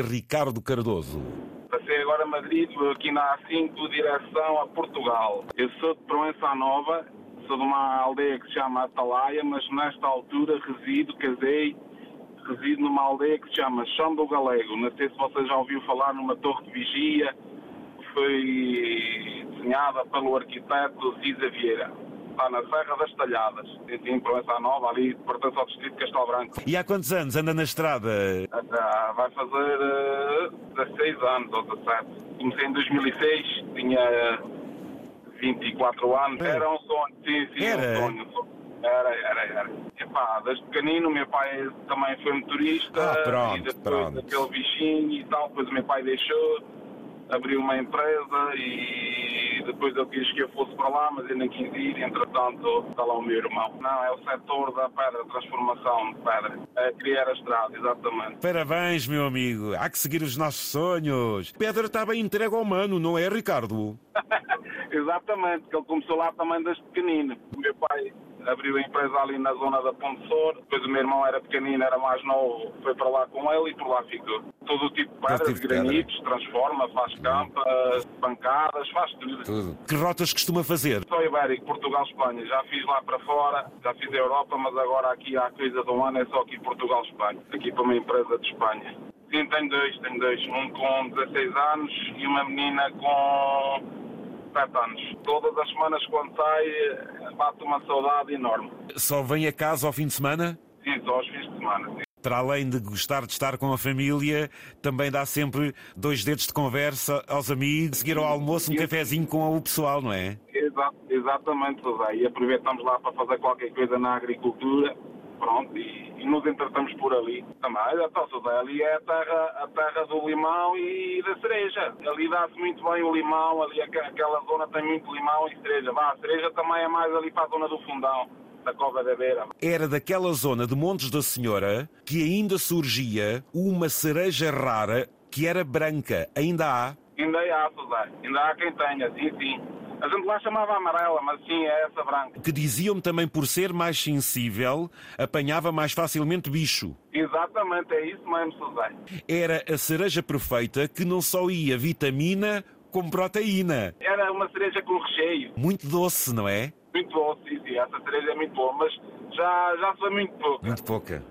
Ricardo Cardoso. Passei agora a Madrid, aqui na A5, direção a Portugal. Eu sou de Proença Nova, sou de uma aldeia que se chama Atalaia, mas nesta altura resido, casei, resido numa aldeia que se chama Chão do Galego. Não sei se você já ouviu falar numa torre de vigia que foi desenhada pelo arquiteto Cisa Vieira. Está na Serra das Talhadas, em Proença Nova, ali pertence ao distrito de Castelo Branco. E há quantos anos anda na estrada? Ah, Vai fazer uh, 16 anos ou 17. Comecei em 2006, tinha 24 anos. É. Era um sonho, sim, sim, Era? um sonho. Era, era, era. Epá, desde pequenino, meu pai também foi motorista. Ah, pronto, e depois pronto. daquele bichinho e tal, depois o meu pai deixou, abriu uma empresa e depois eu quis que eu fosse para lá, mas eu nem quis ir, entretanto está lá o meu irmão. Não, é o setor da pedra, transformação de pedra. É criar a estrada, exatamente. Parabéns, meu amigo. Há que seguir os nossos sonhos. Pedra está bem entregue ao mano, não é, Ricardo? Exatamente, que ele começou lá também desde pequenino. O meu pai abriu a empresa ali na zona da Ponte Sor, depois o meu irmão era pequenino, era mais novo, foi para lá com ele e por lá ficou. Todo o tipo de pedras, tipo granitos, transforma, faz campas, bancadas, faz tudo. Tudo. Que rotas costuma fazer? Só Ibérico, Portugal, Espanha. Já fiz lá para fora, já fiz a Europa, mas agora aqui há coisa de um ano é só aqui Portugal, Espanha. Aqui para uma empresa de Espanha. Sim, tenho dois, tenho dois. Um com 16 anos e uma menina com 7 anos. Todas as semanas quando sai, bate uma saudade enorme. Só vem a casa ao fim de semana? Sim, só aos fins de semana. sim. Para além de gostar de estar com a família, também dá sempre dois dedos de conversa aos amigos, seguir ao almoço um cafezinho com o pessoal, não é? Exa- exatamente, José. E aproveitamos lá para fazer qualquer coisa na agricultura. Pronto, e, e nos entretamos por ali. Também, então, José, ali é a terra, a terra do limão e da cereja. Ali dá-se muito bem o limão, ali aque- aquela zona tem muito limão e cereja. Vá, a cereja também é mais ali para a zona do fundão, da Cova da Beira. Era daquela zona de Montes da Senhora que ainda surgia uma cereja rara que era branca. Ainda há? Ainda há, José. Ainda há quem tenha, sim, sim. A gente lá chamava amarela, mas sim, é essa branca. Que diziam-me também por ser mais sensível, apanhava mais facilmente bicho. Exatamente, é isso mesmo, José. Era a cereja perfeita que não só ia vitamina como proteína. Era uma cereja com recheio. Muito doce, não é? Muito bom, sim, sim. Essa cereja é muito boa, mas já, já foi muito pouco. Muito pouca.